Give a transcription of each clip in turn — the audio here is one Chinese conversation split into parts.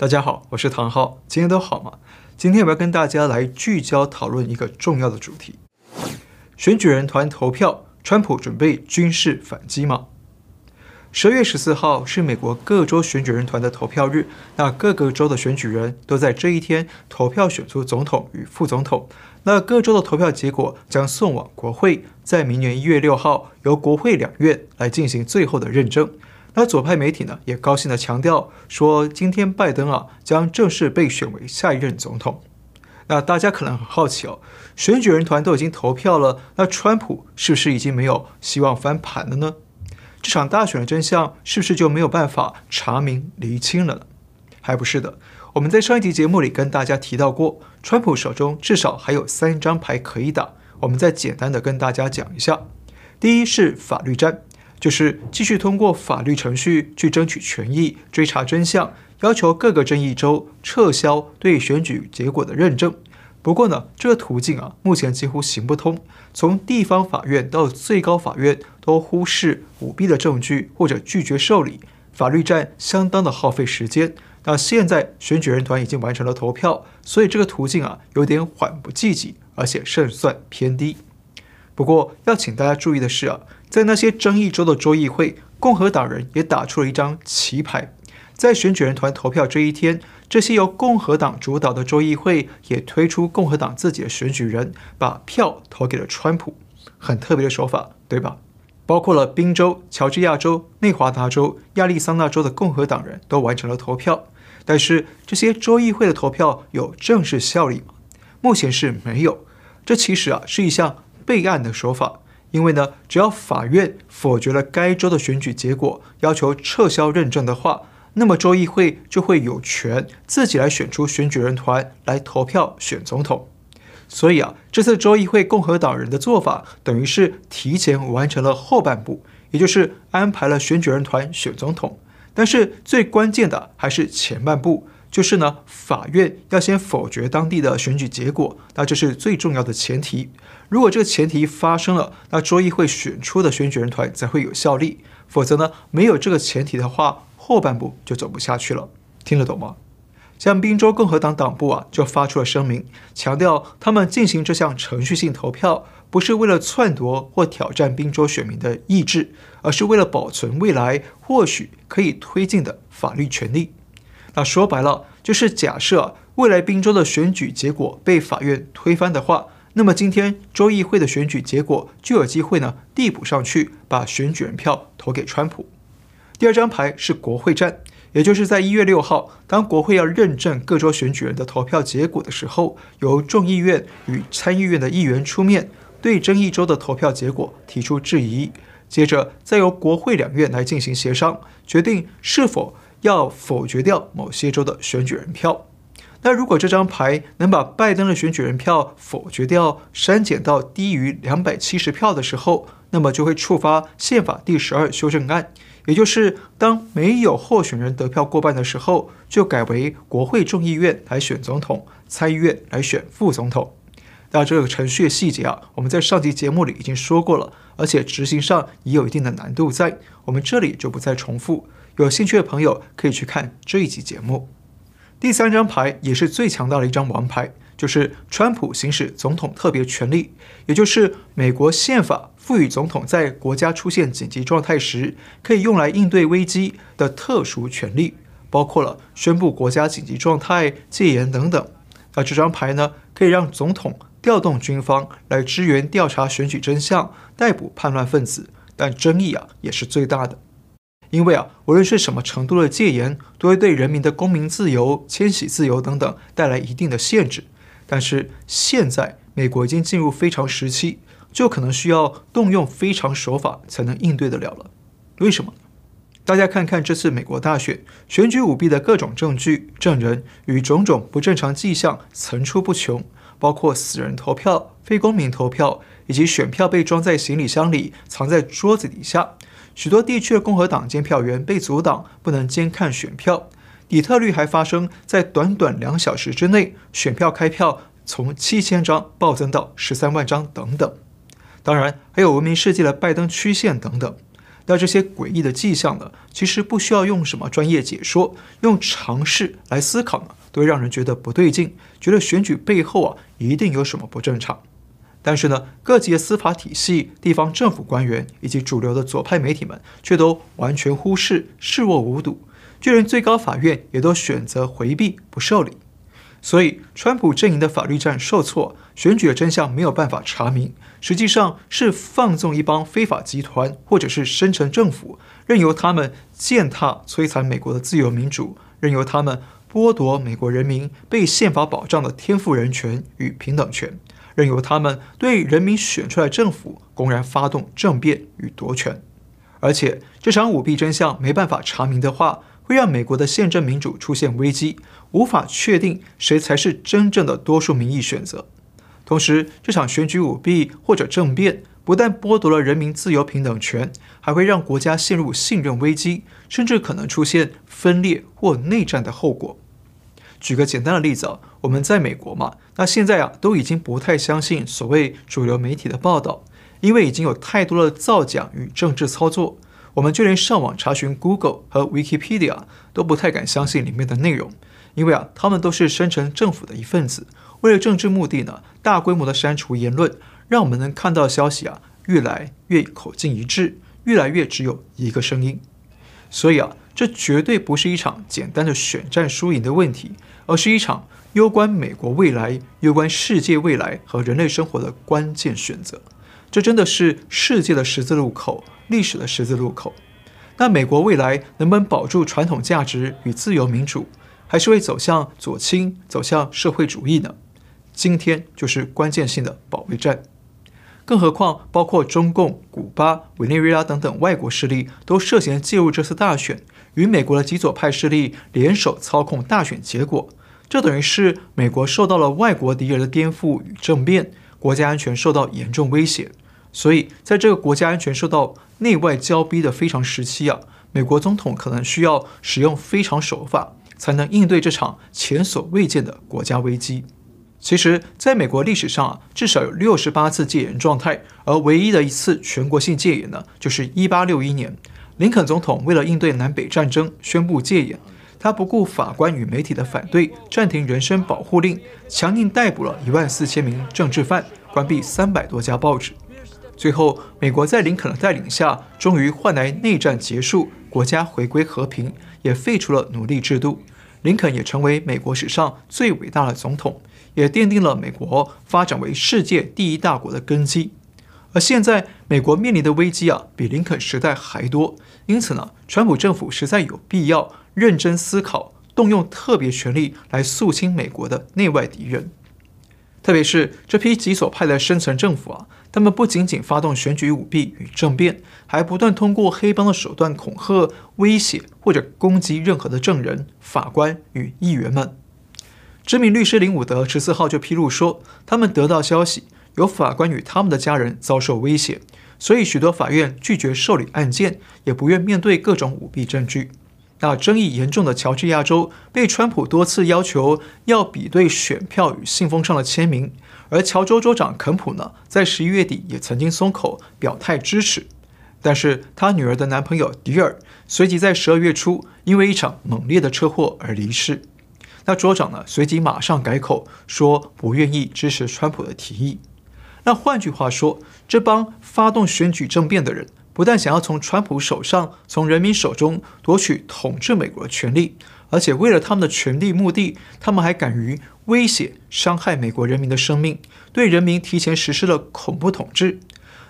大家好，我是唐浩，今天都好吗？今天我要跟大家来聚焦讨论一个重要的主题：选举人团投票，川普准备军事反击吗？十月十四号是美国各州选举人团的投票日，那各个州的选举人都在这一天投票选出总统与副总统。那各州的投票结果将送往国会，在明年一月六号由国会两院来进行最后的认证。那左派媒体呢也高兴地强调说，今天拜登啊将正式被选为下一任总统。那大家可能很好奇哦，选举人团都已经投票了，那川普是不是已经没有希望翻盘了呢？这场大选的真相是不是就没有办法查明厘清了呢？还不是的，我们在上一集节目里跟大家提到过，川普手中至少还有三张牌可以打，我们再简单的跟大家讲一下。第一是法律战。就是继续通过法律程序去争取权益、追查真相，要求各个争议州撤销对选举结果的认证。不过呢，这个途径啊，目前几乎行不通。从地方法院到最高法院都忽视舞弊的证据，或者拒绝受理。法律战相当的耗费时间。那现在选举人团已经完成了投票，所以这个途径啊，有点缓不济急，而且胜算偏低。不过要请大家注意的是啊。在那些争议州的州议会，共和党人也打出了一张棋牌。在选举人团投票这一天，这些由共和党主导的州议会也推出共和党自己的选举人，把票投给了川普。很特别的手法，对吧？包括了宾州、乔治亚州、内华达州、亚利桑那州的共和党人都完成了投票。但是这些州议会的投票有正式效力吗？目前是没有。这其实啊是一项备案的手法。因为呢，只要法院否决了该州的选举结果，要求撤销认证的话，那么州议会就会有权自己来选出选举人团来投票选总统。所以啊，这次州议会共和党人的做法，等于是提前完成了后半部，也就是安排了选举人团选总统。但是最关键的还是前半部。就是呢，法院要先否决当地的选举结果，那这是最重要的前提。如果这个前提发生了，那州议会选出的选举人团才会有效力。否则呢，没有这个前提的话，后半部就走不下去了。听得懂吗？像宾州共和党党部啊，就发出了声明，强调他们进行这项程序性投票，不是为了篡夺或挑战宾州选民的意志，而是为了保存未来或许可以推进的法律权利。那说白了，就是假设未来宾州的选举结果被法院推翻的话，那么今天州议会的选举结果就有机会呢递补上去，把选举人票投给川普。第二张牌是国会战，也就是在一月六号，当国会要认证各州选举人的投票结果的时候，由众议院与参议院的议员出面，对争议州的投票结果提出质疑，接着再由国会两院来进行协商，决定是否。要否决掉某些州的选举人票，那如果这张牌能把拜登的选举人票否决掉，删减到低于两百七十票的时候，那么就会触发宪法第十二修正案，也就是当没有候选人得票过半的时候，就改为国会众议院来选总统，参议院来选副总统。那这个程序的细节啊，我们在上集节目里已经说过了，而且执行上也有一定的难度在，我们这里就不再重复。有兴趣的朋友可以去看这一集节目。第三张牌也是最强大的一张王牌，就是川普行使总统特别权力，也就是美国宪法赋予总统在国家出现紧急状态时可以用来应对危机的特殊权力，包括了宣布国家紧急状态、戒严等等。那这张牌呢，可以让总统调动军方来支援调查选举真相、逮捕叛乱分子，但争议啊也是最大的。因为啊，无论是什么程度的戒严，都会对人民的公民自由、迁徙自由等等带来一定的限制。但是现在美国已经进入非常时期，就可能需要动用非常手法才能应对得了了。为什么？大家看看这次美国大选选举舞弊的各种证据、证人与种种不正常迹象层出不穷，包括死人投票、非公民投票，以及选票被装在行李箱里藏在桌子底下。许多地区的共和党监票员被阻挡，不能监看选票。底特律还发生在短短两小时之内，选票开票从七千张暴增到十三万张等等。当然，还有闻名世界的拜登曲线等等。那这些诡异的迹象呢，其实不需要用什么专业解说，用常识来思考呢，都会让人觉得不对劲，觉得选举背后啊一定有什么不正常。但是呢，各级的司法体系、地方政府官员以及主流的左派媒体们却都完全忽视、视若无睹，就连最高法院也都选择回避不受理。所以，川普阵营的法律战受挫，选举的真相没有办法查明，实际上是放纵一帮非法集团或者是深层政府，任由他们践踏摧残美国的自由民主，任由他们剥夺美国人民被宪法保障的天赋人权与平等权。任由他们对人民选出来政府公然发动政变与夺权，而且这场舞弊真相没办法查明的话，会让美国的宪政民主出现危机，无法确定谁才是真正的多数民意选择。同时，这场选举舞弊或者政变不但剥夺了人民自由平等权，还会让国家陷入信任危机，甚至可能出现分裂或内战的后果。举个简单的例子啊，我们在美国嘛，那现在啊都已经不太相信所谓主流媒体的报道，因为已经有太多的造假与政治操作，我们就连上网查询 Google 和 Wikipedia 都不太敢相信里面的内容，因为啊他们都是深层政府的一份子，为了政治目的呢，大规模的删除言论，让我们能看到消息啊越来越口径一致，越来越只有一个声音，所以啊。这绝对不是一场简单的选战输赢的问题，而是一场攸关美国未来、攸关世界未来和人类生活的关键选择。这真的是世界的十字路口，历史的十字路口。那美国未来能不能保住传统价值与自由民主，还是会走向左倾、走向社会主义呢？今天就是关键性的保卫战。更何况，包括中共、古巴、委内瑞拉等等外国势力都涉嫌介入这次大选，与美国的极左派势力联手操控大选结果。这等于是美国受到了外国敌人的颠覆与政变，国家安全受到严重威胁。所以，在这个国家安全受到内外交逼的非常时期啊，美国总统可能需要使用非常手法，才能应对这场前所未见的国家危机。其实，在美国历史上啊，至少有六十八次戒严状态，而唯一的一次全国性戒严呢，就是一八六一年，林肯总统为了应对南北战争，宣布戒严。他不顾法官与媒体的反对，暂停人身保护令，强硬逮捕了一万四千名政治犯，关闭三百多家报纸。最后，美国在林肯的带领下，终于换来内战结束，国家回归和平，也废除了奴隶制度。林肯也成为美国史上最伟大的总统。也奠定了美国发展为世界第一大国的根基，而现在美国面临的危机啊，比林肯时代还多。因此呢，川普政府实在有必要认真思考，动用特别权力来肃清美国的内外敌人。特别是这批极左派的深层政府啊，他们不仅仅发动选举舞弊与政变，还不断通过黑帮的手段恐吓、威胁或者攻击任何的证人、法官与议员们。知名律师林伍德十四号就披露说，他们得到消息，有法官与他们的家人遭受威胁，所以许多法院拒绝受理案件，也不愿面对各种舞弊证据。那争议严重的乔治亚州被川普多次要求要比对选票与信封上的签名，而乔州州长肯普呢，在十一月底也曾经松口表态支持，但是他女儿的男朋友迪尔随即在十二月初因为一场猛烈的车祸而离世。那州长呢，随即马上改口说不愿意支持川普的提议。那换句话说，这帮发动选举政变的人，不但想要从川普手上、从人民手中夺取统治美国的权利，而且为了他们的权力目的，他们还敢于威胁、伤害美国人民的生命，对人民提前实施了恐怖统治。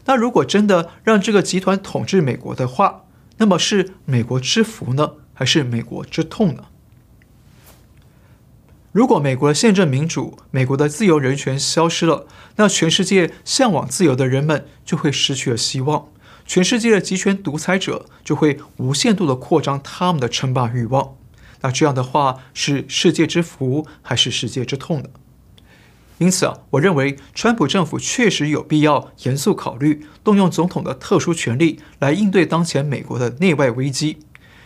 那如果真的让这个集团统治美国的话，那么是美国之福呢，还是美国之痛呢？如果美国的宪政民主、美国的自由人权消失了，那全世界向往自由的人们就会失去了希望，全世界的极权独裁者就会无限度的扩张他们的称霸欲望。那这样的话，是世界之福还是世界之痛呢？因此啊，我认为川普政府确实有必要严肃考虑动用总统的特殊权力来应对当前美国的内外危机。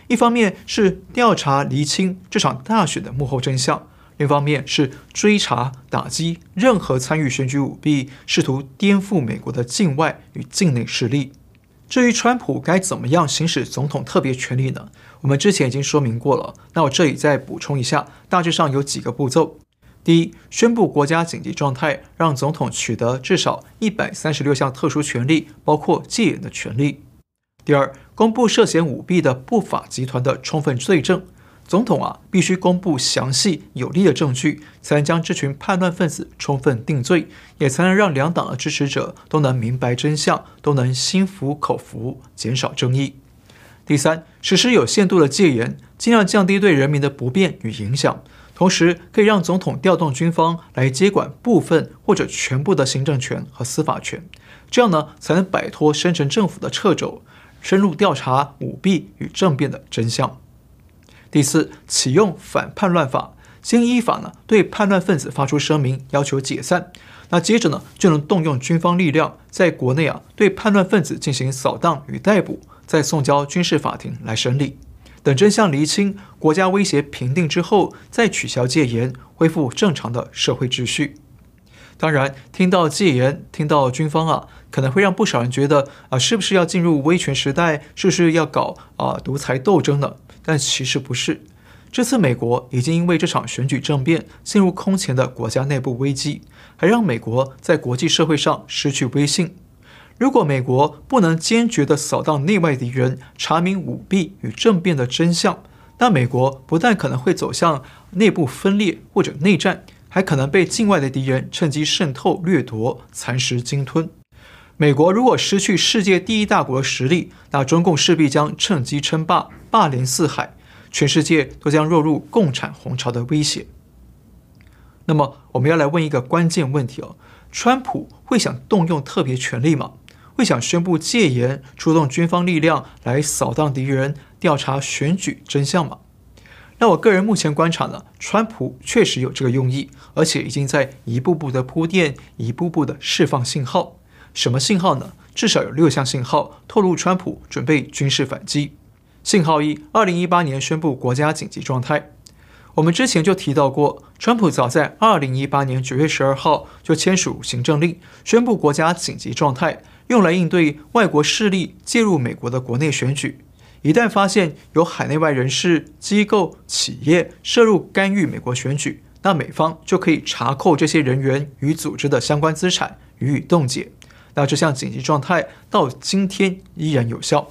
一方面是调查厘清这场大选的幕后真相。一方面是追查打击任何参与选举舞弊、试图颠覆美国的境外与境内势力，至于川普该怎么样行使总统特别权力呢？我们之前已经说明过了，那我这里再补充一下，大致上有几个步骤。第一，宣布国家紧急状态，让总统取得至少一百三十六项特殊权利，包括戒严的权利。第二，公布涉嫌舞弊的不法集团的充分罪证，总统啊必须公布详细有力的证据，才能将这群叛乱分子充分定罪，也才能让两党的支持者都能明白真相，都能心服口服，减少争议。第三，实施有限度的戒严，尽量降低对人民的不便与影响。同时，可以让总统调动军方来接管部分或者全部的行政权和司法权，这样呢，才能摆脱深层政府的掣肘，深入调查舞弊与政变的真相。第四，启用反叛乱法，先依法呢对叛乱分子发出声明，要求解散。那接着呢，就能动用军方力量，在国内啊对叛乱分子进行扫荡与逮捕，再送交军事法庭来审理。等真相厘清，国家威胁平定之后，再取消戒严，恢复正常的社会秩序。当然，听到戒严，听到军方啊，可能会让不少人觉得啊，是不是要进入威权时代？是不是要搞啊独裁斗争呢？但其实不是。这次美国已经因为这场选举政变陷入空前的国家内部危机，还让美国在国际社会上失去威信。如果美国不能坚决地扫荡内外敌人，查明舞弊与政变的真相，那美国不但可能会走向内部分裂或者内战，还可能被境外的敌人趁机渗透、掠夺、蚕食、鲸吞。美国如果失去世界第一大国的实力，那中共势必将趁机称霸、霸凌四海，全世界都将落入共产红潮的威胁。那么，我们要来问一个关键问题哦：川普会想动用特别权力吗？会想宣布戒严，出动军方力量来扫荡敌人，调查选举真相吗？那我个人目前观察呢，川普确实有这个用意，而且已经在一步步的铺垫，一步步的释放信号。什么信号呢？至少有六项信号透露川普准备军事反击。信号一：二零一八年宣布国家紧急状态。我们之前就提到过，川普早在二零一八年九月十二号就签署行政令，宣布国家紧急状态。用来应对外国势力介入美国的国内选举，一旦发现有海内外人士、机构、企业涉入干预美国选举，那美方就可以查扣这些人员与组织的相关资产，予以冻结。那这项紧急状态到今天依然有效，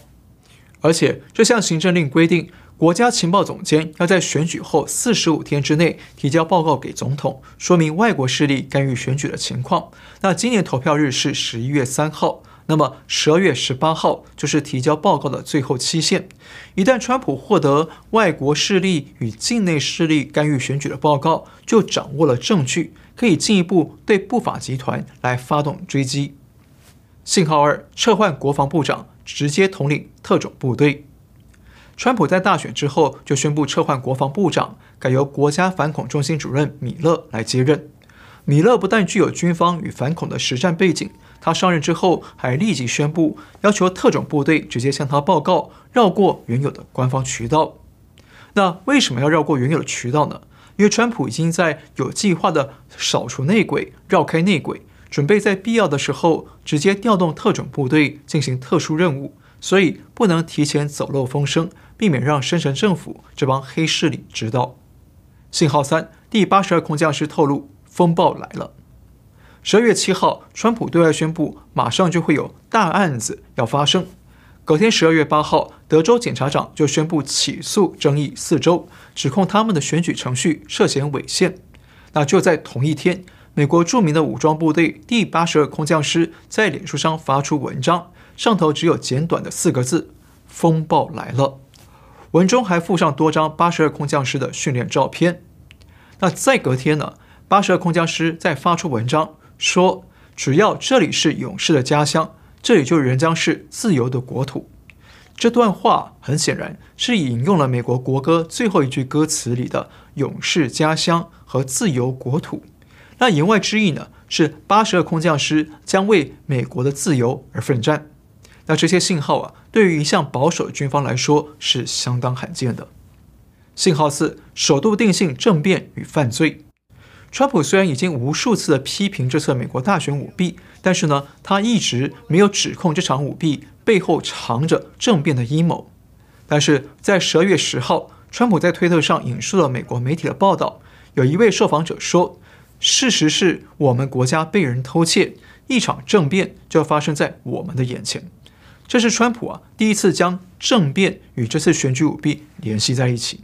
而且这项行政令规定，国家情报总监要在选举后四十五天之内提交报告给总统，说明外国势力干预选举的情况。那今年投票日是十一月三号，那么十二月十八号就是提交报告的最后期限。一旦川普获得外国势力与境内势力干预选举的报告，就掌握了证据，可以进一步对不法集团来发动追击。信号二：撤换国防部长，直接统领特种部队。川普在大选之后就宣布撤换国防部长，改由国家反恐中心主任米勒来接任。米勒不但具有军方与反恐的实战背景，他上任之后还立即宣布要求特种部队直接向他报告，绕过原有的官方渠道。那为什么要绕过原有的渠道呢？因为川普已经在有计划的扫除内鬼，绕开内鬼，准备在必要的时候直接调动特种部队进行特殊任务。所以不能提前走漏风声，避免让深层政府这帮黑势力知道。信号三，第八十二空降师透露，风暴来了。十二月七号，川普对外宣布，马上就会有大案子要发生。隔天十二月八号，德州检察长就宣布起诉争议四州，指控他们的选举程序涉嫌违宪。那就在同一天，美国著名的武装部队第八十二空降师在脸书上发出文章。上头只有简短的四个字：“风暴来了。”文中还附上多张八十二空降师的训练照片。那再隔天呢？八十二空降师再发出文章说：“只要这里是勇士的家乡，这里就仍将是自由的国土。”这段话很显然是引用了美国国歌最后一句歌词里的“勇士家乡”和“自由国土”。那言外之意呢，是八十二空降师将为美国的自由而奋战。那这些信号啊，对于一向保守的军方来说是相当罕见的。信号四：首度定性政变与犯罪。川普虽然已经无数次的批评这次美国大选舞弊，但是呢，他一直没有指控这场舞弊背后藏着政变的阴谋。但是在十二月十号，川普在推特上引述了美国媒体的报道，有一位受访者说：“事实是我们国家被人偷窃，一场政变就要发生在我们的眼前。”这是川普啊第一次将政变与这次选举舞弊联系在一起。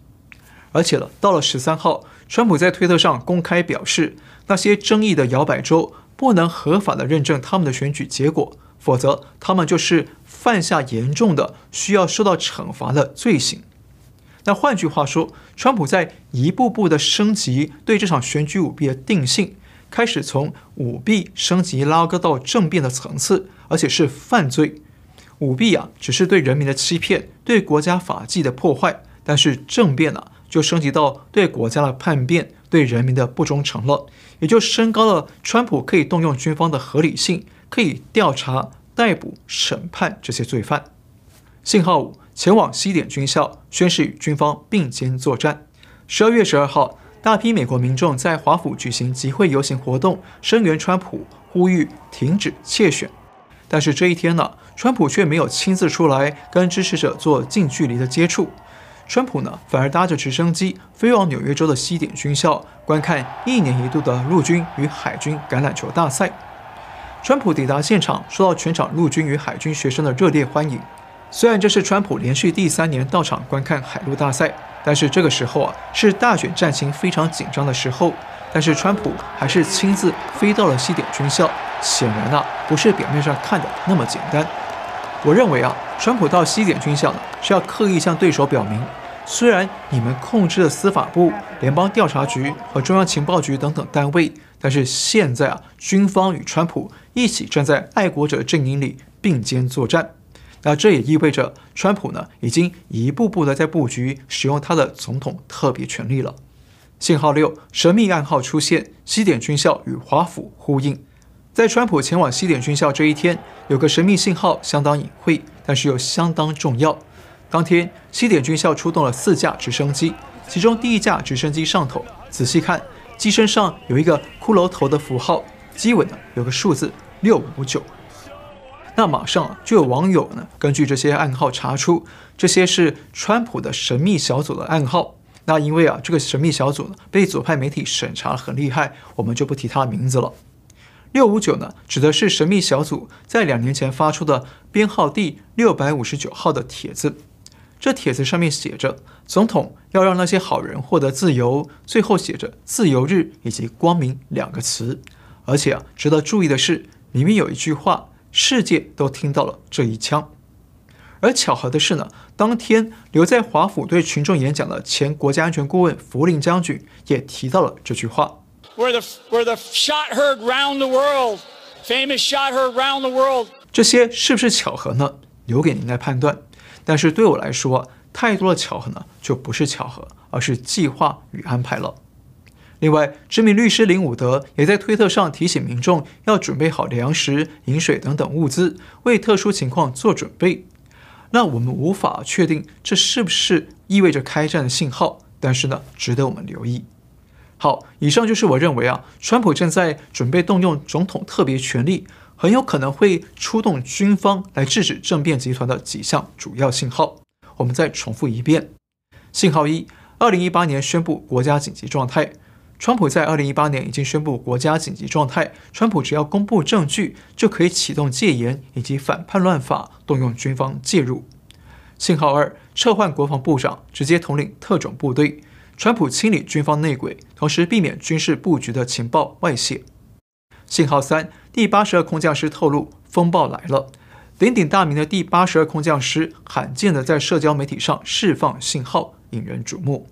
而且了，到了十三号。川普在推特上公开表示，那些争议的摇摆州不能合法的认证他们的选举结果，否则他们就是犯下严重的需要受到惩罚的罪行。那换句话说，川普在一步步的升级对这场选举舞弊的定性，开始从舞弊升级拉高到政变的层次，而且是犯罪。舞弊啊，只是对人民的欺骗，对国家法纪的破坏，但是政变、啊？就升级到对国家的叛变、对人民的不忠诚了，也就升高了川普可以动用军方的合理性，可以调查、逮捕、审判这些罪犯。信号五，前往西点军校宣誓与军方并肩作战。十二月十二号，大批美国民众在华府举行集会游行活动，声援川普，呼吁停止窃选。但是这一天呢，川普却没有亲自出来跟支持者做近距离的接触。川普呢，反而搭着直升机飞往纽约州的西点军校，观看一年一度的陆军与海军橄榄球大赛。川普抵达现场，受到全场陆军与海军学生的热烈欢迎。虽然这是川普连续第三年到场观看海陆大赛，但是这个时候啊，是大选战情非常紧张的时候。但是川普还是亲自飞到了西点军校，显然啊，不是表面上看的那么简单。我认为啊，川普到西点军校呢，是要刻意向对手表明，虽然你们控制了司法部、联邦调查局和中央情报局等等单位，但是现在啊，军方与川普一起站在爱国者阵营里并肩作战。那这也意味着，川普呢，已经一步步的在布局使用他的总统特别权力了。信号六，神秘暗号出现，西点军校与华府呼应。在川普前往西点军校这一天，有个神秘信号相当隐晦，但是又相当重要。当天，西点军校出动了四架直升机，其中第一架直升机上头，仔细看，机身上有一个骷髅头的符号，机尾呢有个数字六五九。那马上就有网友呢根据这些暗号查出，这些是川普的神秘小组的暗号。那因为啊这个神秘小组呢被左派媒体审查很厉害，我们就不提他的名字了。六五九呢，指的是神秘小组在两年前发出的编号第六百五十九号的帖子。这帖子上面写着：“总统要让那些好人获得自由。”最后写着“自由日”以及“光明”两个词。而且啊，值得注意的是，里面有一句话：“世界都听到了这一枪。”而巧合的是呢，当天留在华府对群众演讲的前国家安全顾问福林将军也提到了这句话。Where the, where the shot heard round the world, famous shot heard round the world。这些是不是巧合呢？留给您来判断。但是对我来说，太多的巧合呢，就不是巧合，而是计划与安排了。另外，知名律师林伍德也在推特上提醒民众要准备好粮食、饮水等等物资，为特殊情况做准备。那我们无法确定这是不是意味着开战的信号，但是呢，值得我们留意。好，以上就是我认为啊，川普正在准备动用总统特别权力，很有可能会出动军方来制止政变集团的几项主要信号。我们再重复一遍：信号一，二零一八年宣布国家紧急状态。川普在二零一八年已经宣布国家紧急状态，川普只要公布证据，就可以启动戒严以及反叛乱法，动用军方介入。信号二，撤换国防部长，直接统领特种部队。川普清理军方内鬼，同时避免军事布局的情报外泄。信号三，第八十二空降师透露风暴来了，鼎鼎大名的第八十二空降师罕见的在社交媒体上释放信号，引人瞩目。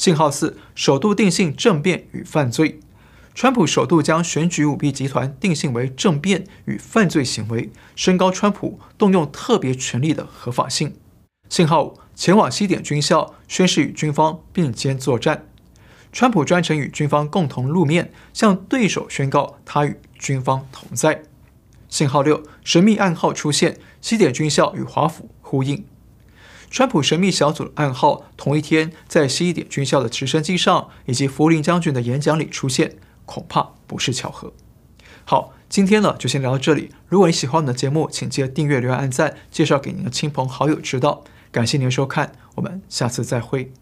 信号四，首度定性政变与犯罪，川普首度将选举舞弊集团定性为政变与犯罪行为，升高川普动用特别权力的合法性。信号五。前往西点军校宣誓与军方并肩作战，川普专程与军方共同露面，向对手宣告他与军方同在。信号六，神秘暗号出现，西点军校与华府呼应。川普神秘小组的暗号同一天在西点军校的直升机上以及福林将军的演讲里出现，恐怕不是巧合。好，今天呢就先聊到这里。如果你喜欢我们的节目，请记得订阅、留言、按赞，介绍给您的亲朋好友知道。感谢您的收看，我们下次再会。